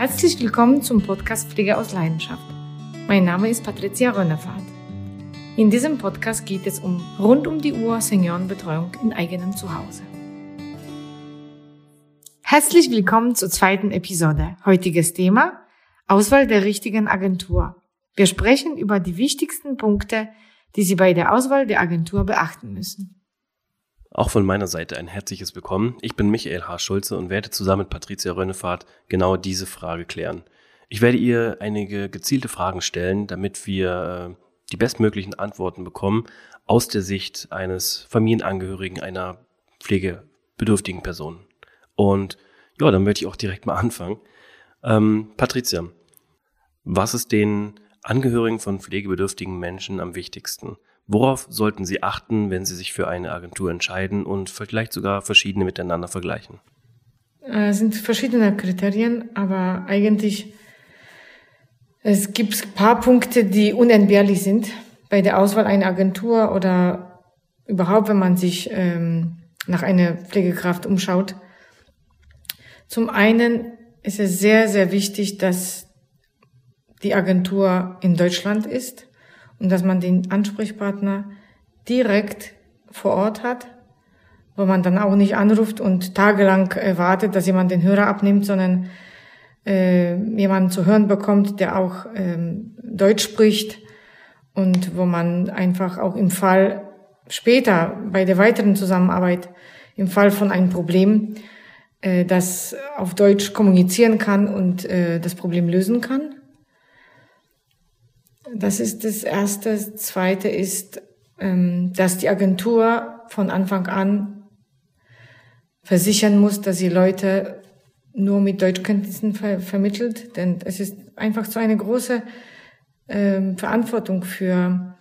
Herzlich willkommen zum Podcast Pflege aus Leidenschaft. Mein Name ist Patricia Rönnefahrt. In diesem Podcast geht es um rund um die Uhr Seniorenbetreuung in eigenem Zuhause. Herzlich willkommen zur zweiten Episode. Heutiges Thema Auswahl der richtigen Agentur. Wir sprechen über die wichtigsten Punkte, die Sie bei der Auswahl der Agentur beachten müssen. Auch von meiner Seite ein herzliches Willkommen. Ich bin Michael H. Schulze und werde zusammen mit Patricia Rönnefahrt genau diese Frage klären. Ich werde ihr einige gezielte Fragen stellen, damit wir äh, die bestmöglichen Antworten bekommen aus der Sicht eines Familienangehörigen einer pflegebedürftigen Person. Und ja, dann möchte ich auch direkt mal anfangen. Ähm, Patricia, was ist den Angehörigen von pflegebedürftigen Menschen am wichtigsten? Worauf sollten Sie achten, wenn Sie sich für eine Agentur entscheiden und vielleicht sogar verschiedene miteinander vergleichen? Es sind verschiedene Kriterien, aber eigentlich es gibt ein paar Punkte, die unentbehrlich sind bei der Auswahl einer Agentur oder überhaupt, wenn man sich ähm, nach einer Pflegekraft umschaut. Zum einen ist es sehr, sehr wichtig, dass die Agentur in Deutschland ist und dass man den Ansprechpartner direkt vor Ort hat, wo man dann auch nicht anruft und tagelang wartet, dass jemand den Hörer abnimmt, sondern äh, jemanden zu hören bekommt, der auch ähm, Deutsch spricht und wo man einfach auch im Fall später bei der weiteren Zusammenarbeit im Fall von einem Problem äh, das auf Deutsch kommunizieren kann und äh, das Problem lösen kann. Das ist das Erste. Das Zweite ist, ähm, dass die Agentur von Anfang an versichern muss, dass sie Leute nur mit Deutschkenntnissen ver vermittelt, denn es ist einfach so eine große ähm, Verantwortung für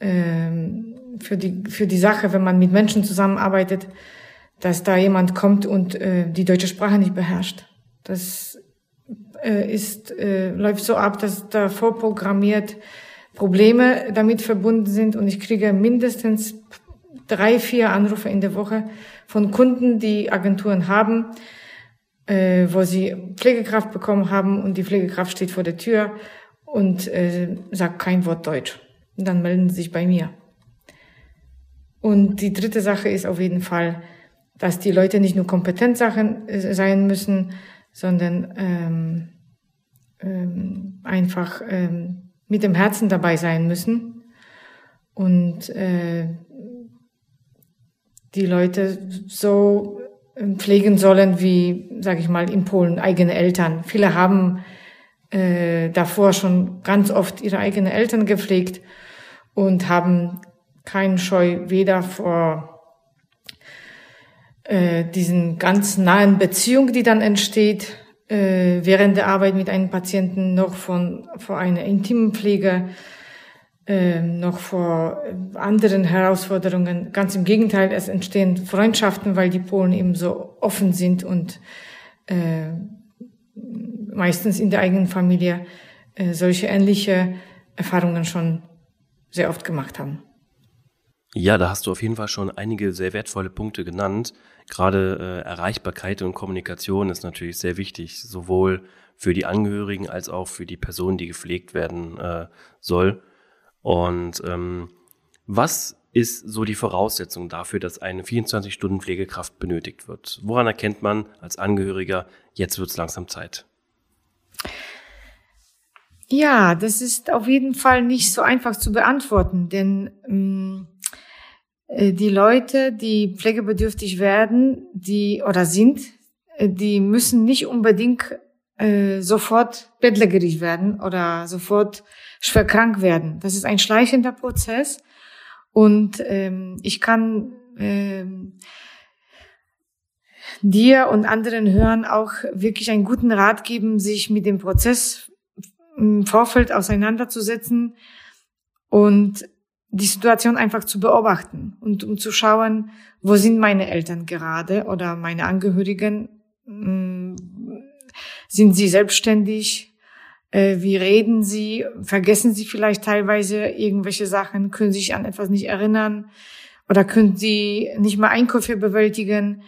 ähm, für die für die Sache, wenn man mit Menschen zusammenarbeitet, dass da jemand kommt und äh, die deutsche Sprache nicht beherrscht. Das äh, ist, äh, läuft so ab, dass da vorprogrammiert Probleme damit verbunden sind und ich kriege mindestens drei, vier Anrufe in der Woche von Kunden, die Agenturen haben, äh, wo sie Pflegekraft bekommen haben und die Pflegekraft steht vor der Tür und äh, sagt kein Wort Deutsch. Und dann melden sie sich bei mir. Und die dritte Sache ist auf jeden Fall, dass die Leute nicht nur kompetent äh, sein müssen, sondern ähm, ähm, einfach ähm, mit dem Herzen dabei sein müssen und äh, die Leute so ähm, pflegen sollen wie, sage ich mal, in Polen eigene Eltern. Viele haben äh, davor schon ganz oft ihre eigenen Eltern gepflegt und haben keinen Scheu weder vor äh, diesen ganz nahen Beziehung, die dann entsteht, äh, während der Arbeit mit einem Patienten noch von vor einer intimen Pflege, äh, noch vor anderen Herausforderungen. Ganz im Gegenteil, es entstehen Freundschaften, weil die Polen eben so offen sind und äh, meistens in der eigenen Familie äh, solche ähnliche Erfahrungen schon sehr oft gemacht haben. Ja, da hast du auf jeden Fall schon einige sehr wertvolle Punkte genannt. Gerade äh, Erreichbarkeit und Kommunikation ist natürlich sehr wichtig, sowohl für die Angehörigen als auch für die Person, die gepflegt werden äh, soll. Und ähm, was ist so die Voraussetzung dafür, dass eine 24-Stunden-Pflegekraft benötigt wird? Woran erkennt man als Angehöriger, jetzt wird es langsam Zeit? Ja, das ist auf jeden Fall nicht so einfach zu beantworten, denn ähm, äh, die Leute, die pflegebedürftig werden, die oder sind, äh, die müssen nicht unbedingt äh, sofort bettlägerig werden oder sofort schwer krank werden. Das ist ein schleichender Prozess und ähm, ich kann ähm, dir und anderen Hörern auch wirklich einen guten Rat geben, sich mit dem Prozess im Vorfeld auseinanderzusetzen und die Situation einfach zu beobachten und um zu schauen, wo sind meine Eltern gerade oder meine Angehörigen, mm, sind sie selbstständig, äh, wie reden sie, vergessen sie vielleicht teilweise irgendwelche Sachen, können sich an etwas nicht erinnern? Oder können sie nicht mal Einkäufe bewältigen.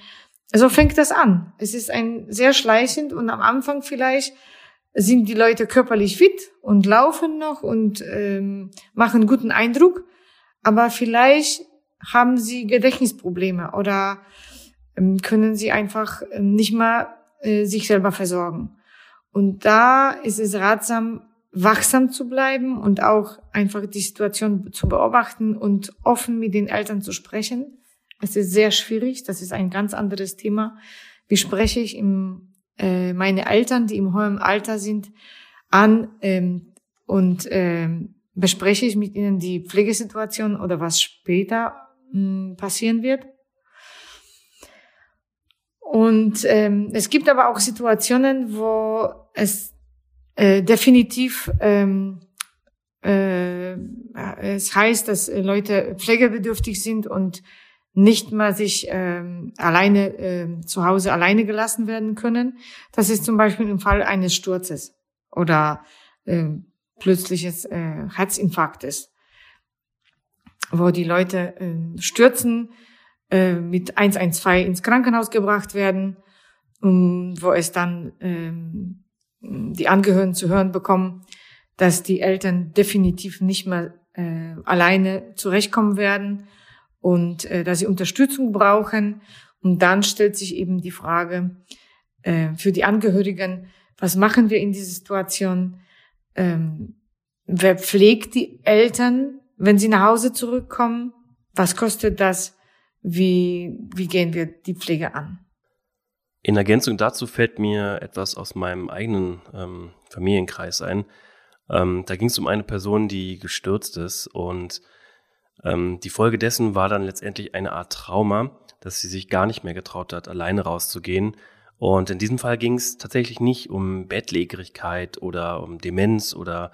so fängt das an. Es ist ein sehr schleichend und am Anfang vielleicht sind die Leute körperlich fit und laufen noch und ähm, machen guten Eindruck, aber vielleicht haben sie Gedächtnisprobleme oder ähm, können sie einfach ähm, nicht mal äh, sich selber versorgen. Und da ist es ratsam, wachsam zu bleiben und auch einfach die Situation zu beobachten und offen mit den Eltern zu sprechen. Es ist sehr schwierig, das ist ein ganz anderes Thema. Wie spreche ich im, äh, meine Eltern, die im hohen Alter sind, an ähm, und ähm, bespreche ich mit ihnen die Pflegesituation oder was später mh, passieren wird. Und ähm, es gibt aber auch Situationen, wo es äh, definitiv ähm, äh, es heißt, dass Leute pflegebedürftig sind und nicht mal sich ähm, alleine äh, zu Hause alleine gelassen werden können. Das ist zum Beispiel im Fall eines Sturzes oder äh, plötzliches äh, Herzinfarktes, wo die Leute äh, stürzen, äh, mit 112 ins Krankenhaus gebracht werden, wo es dann ähm, die Angehörigen zu hören bekommen, dass die Eltern definitiv nicht mehr äh, alleine zurechtkommen werden und äh, dass sie Unterstützung brauchen. Und dann stellt sich eben die Frage äh, für die Angehörigen, was machen wir in dieser Situation? Ähm, wer pflegt die Eltern, wenn sie nach Hause zurückkommen? Was kostet das? Wie, wie gehen wir die Pflege an? In Ergänzung dazu fällt mir etwas aus meinem eigenen ähm, Familienkreis ein. Ähm, da ging es um eine Person, die gestürzt ist und ähm, die Folge dessen war dann letztendlich eine Art Trauma, dass sie sich gar nicht mehr getraut hat, alleine rauszugehen. Und in diesem Fall ging es tatsächlich nicht um Bettlägerigkeit oder um Demenz oder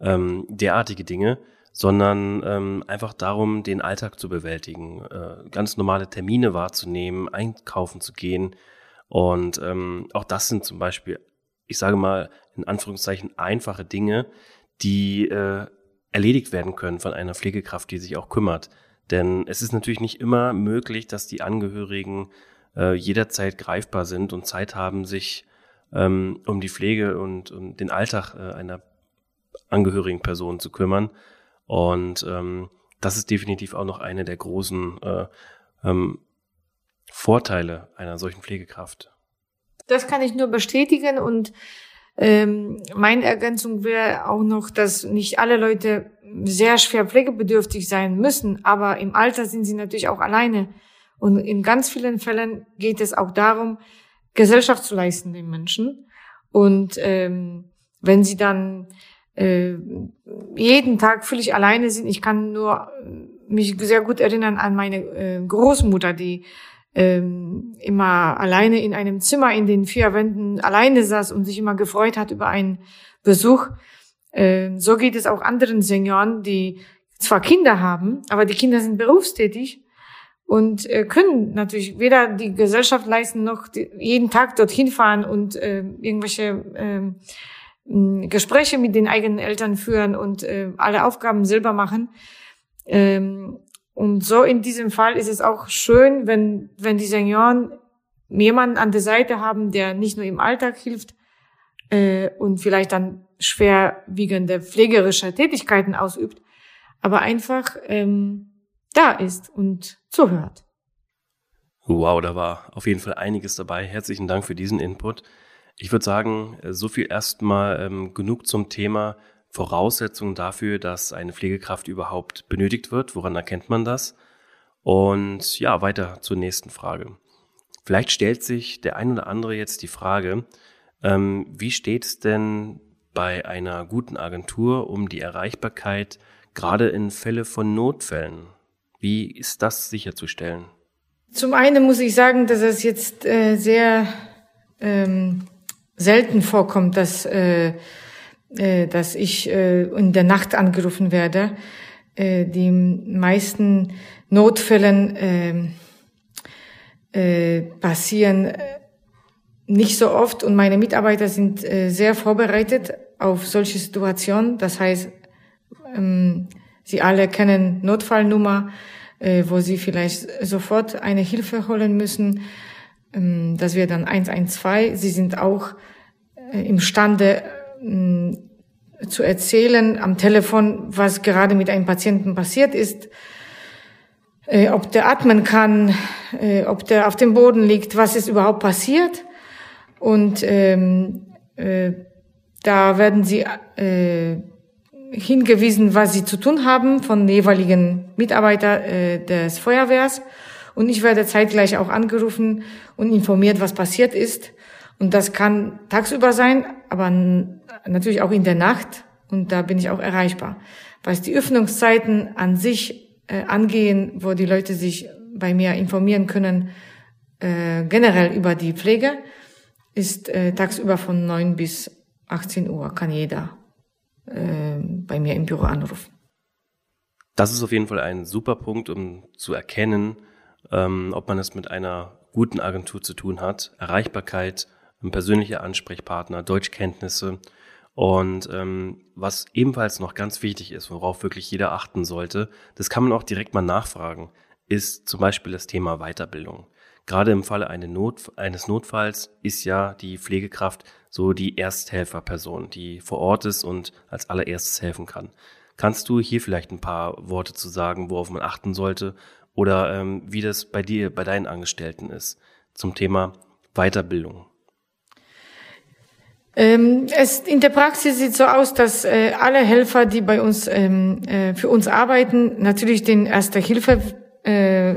ähm, derartige Dinge, sondern ähm, einfach darum, den Alltag zu bewältigen, äh, ganz normale Termine wahrzunehmen, einkaufen zu gehen. Und ähm, auch das sind zum Beispiel, ich sage mal in Anführungszeichen, einfache Dinge, die äh, erledigt werden können von einer Pflegekraft, die sich auch kümmert. Denn es ist natürlich nicht immer möglich, dass die Angehörigen äh, jederzeit greifbar sind und Zeit haben, sich ähm, um die Pflege und um den Alltag äh, einer angehörigen Person zu kümmern. Und ähm, das ist definitiv auch noch eine der großen äh, ähm, Vorteile einer solchen Pflegekraft. Das kann ich nur bestätigen und ähm, meine Ergänzung wäre auch noch, dass nicht alle Leute sehr schwer pflegebedürftig sein müssen, aber im Alter sind sie natürlich auch alleine. Und in ganz vielen Fällen geht es auch darum, Gesellschaft zu leisten den Menschen. Und ähm, wenn sie dann äh, jeden Tag völlig alleine sind. Ich kann nur mich sehr gut erinnern an meine äh, Großmutter, die ähm, immer alleine in einem Zimmer in den vier Wänden alleine saß und sich immer gefreut hat über einen Besuch. Äh, so geht es auch anderen Senioren, die zwar Kinder haben, aber die Kinder sind berufstätig und äh, können natürlich weder die Gesellschaft leisten noch die, jeden Tag dorthin fahren und äh, irgendwelche äh, Gespräche mit den eigenen Eltern führen und äh, alle Aufgaben selber machen. Ähm, und so in diesem Fall ist es auch schön, wenn, wenn die Senioren jemanden an der Seite haben, der nicht nur im Alltag hilft äh, und vielleicht dann schwerwiegende pflegerische Tätigkeiten ausübt, aber einfach ähm, da ist und zuhört. Wow, da war auf jeden Fall einiges dabei. Herzlichen Dank für diesen Input. Ich würde sagen, äh, so viel erstmal ähm, genug zum Thema Voraussetzungen dafür, dass eine Pflegekraft überhaupt benötigt wird. Woran erkennt man das? Und ja, weiter zur nächsten Frage. Vielleicht stellt sich der ein oder andere jetzt die Frage, ähm, wie steht es denn bei einer guten Agentur um die Erreichbarkeit, gerade in Fälle von Notfällen? Wie ist das sicherzustellen? Zum einen muss ich sagen, dass es jetzt äh, sehr ähm, selten vorkommt, dass, äh, äh, dass ich äh, in der Nacht angerufen werde. Äh, die meisten Notfällen äh, äh, passieren nicht so oft und meine Mitarbeiter sind sehr vorbereitet auf solche Situationen. Das heißt, ähm, sie alle kennen Notfallnummer, wo sie vielleicht sofort eine Hilfe holen müssen ähm, das wäre dann 112. Sie sind auch imstande zu erzählen am Telefon, was gerade mit einem Patienten passiert ist, äh, ob der atmen kann, äh, ob der auf dem Boden liegt, was ist überhaupt passiert. Und ähm, äh, da werden sie äh, hingewiesen, was sie zu tun haben von jeweiligen Mitarbeiter äh, des Feuerwehrs. Und ich werde zeitgleich auch angerufen und informiert, was passiert ist. Und das kann tagsüber sein, aber natürlich auch in der Nacht. Und da bin ich auch erreichbar. Was die Öffnungszeiten an sich äh, angehen, wo die Leute sich bei mir informieren können, äh, generell über die Pflege, ist äh, tagsüber von 9 bis 18 Uhr kann jeder äh, bei mir im Büro anrufen. Das ist auf jeden Fall ein super Punkt, um zu erkennen, ähm, ob man es mit einer guten Agentur zu tun hat. Erreichbarkeit, ein persönlicher Ansprechpartner, Deutschkenntnisse. Und ähm, was ebenfalls noch ganz wichtig ist, worauf wirklich jeder achten sollte, das kann man auch direkt mal nachfragen, ist zum Beispiel das Thema Weiterbildung. Gerade im Falle eine Not, eines Notfalls ist ja die Pflegekraft so die Ersthelferperson, die vor Ort ist und als allererstes helfen kann. Kannst du hier vielleicht ein paar Worte zu sagen, worauf man achten sollte oder ähm, wie das bei dir, bei deinen Angestellten ist zum Thema Weiterbildung? Ähm, es, in der Praxis sieht so aus, dass äh, alle Helfer, die bei uns ähm, äh, für uns arbeiten, natürlich den Erste-Hilfe äh,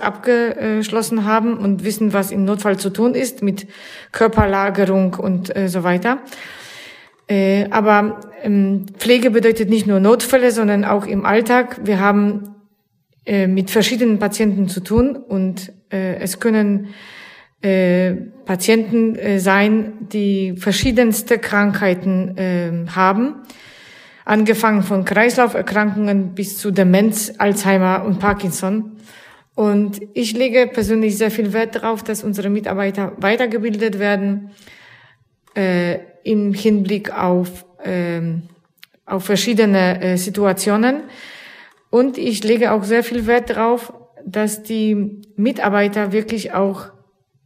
abgeschlossen haben und wissen, was im Notfall zu tun ist mit Körperlagerung und äh, so weiter. Äh, aber ähm, Pflege bedeutet nicht nur Notfälle, sondern auch im Alltag. Wir haben äh, mit verschiedenen Patienten zu tun und es können äh, Patienten äh, sein, die verschiedenste Krankheiten äh, haben angefangen von Kreislauferkrankungen bis zu Demenz, Alzheimer und Parkinson. Und ich lege persönlich sehr viel Wert darauf, dass unsere Mitarbeiter weitergebildet werden äh, im Hinblick auf, äh, auf verschiedene äh, Situationen. Und ich lege auch sehr viel Wert darauf, dass die Mitarbeiter wirklich auch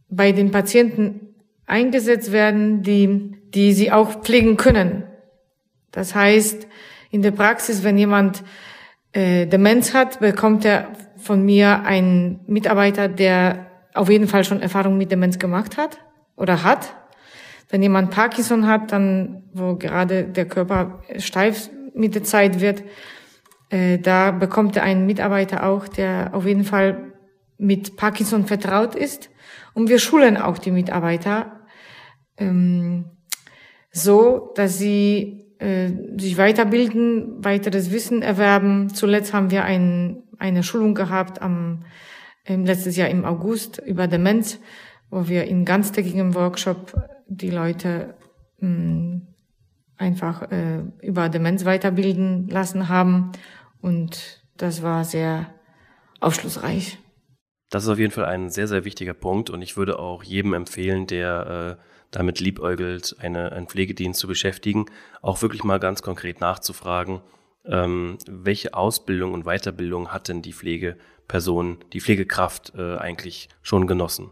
bei den Patienten eingesetzt werden, die, die sie auch pflegen können. Das heißt, in der Praxis, wenn jemand äh, Demenz hat, bekommt er von mir einen Mitarbeiter, der auf jeden Fall schon Erfahrung mit Demenz gemacht hat oder hat. Wenn jemand Parkinson hat, dann, wo gerade der Körper steif mit der Zeit wird, äh, da bekommt er einen Mitarbeiter auch, der auf jeden Fall mit Parkinson vertraut ist. Und wir schulen auch die Mitarbeiter ähm, so, dass sie äh, sich weiterbilden, weiteres Wissen erwerben. Zuletzt haben wir ein, eine Schulung gehabt am im letztes Jahr im August über Demenz, wo wir in ganztägigem Workshop die Leute mh, hm, einfach äh, über Demenz weiterbilden lassen haben und das war sehr aufschlussreich. Das ist auf jeden Fall ein sehr, sehr wichtiger Punkt und ich würde auch jedem empfehlen, der äh, damit liebäugelt, eine, einen Pflegedienst zu beschäftigen, auch wirklich mal ganz konkret nachzufragen, ähm, welche Ausbildung und Weiterbildung hat denn die Pflegeperson, die Pflegekraft äh, eigentlich schon genossen.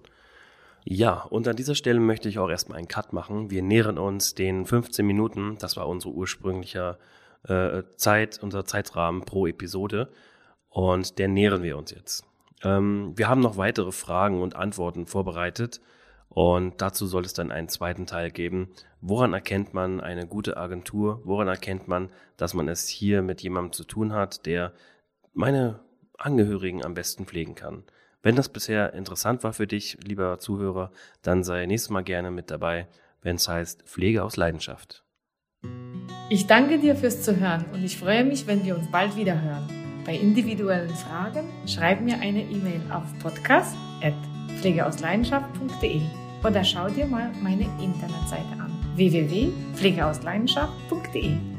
Ja, und an dieser Stelle möchte ich auch erstmal einen Cut machen. Wir nähern uns den 15 Minuten, das war unser ursprünglicher äh, Zeit, unser Zeitrahmen pro Episode. Und der nähern wir uns jetzt. Ähm, wir haben noch weitere Fragen und Antworten vorbereitet. Und dazu soll es dann einen zweiten Teil geben. Woran erkennt man eine gute Agentur? Woran erkennt man, dass man es hier mit jemandem zu tun hat, der meine Angehörigen am besten pflegen kann? Wenn das bisher interessant war für dich, lieber Zuhörer, dann sei nächstes Mal gerne mit dabei, wenn es heißt Pflege aus Leidenschaft. Ich danke dir fürs Zuhören und ich freue mich, wenn wir uns bald wieder hören. Bei individuellen Fragen schreib mir eine E-Mail auf podcast.pflegeausleidenschaft.de oder schau dir mal meine Internetseite an www.pflegeausleidenschaft.de.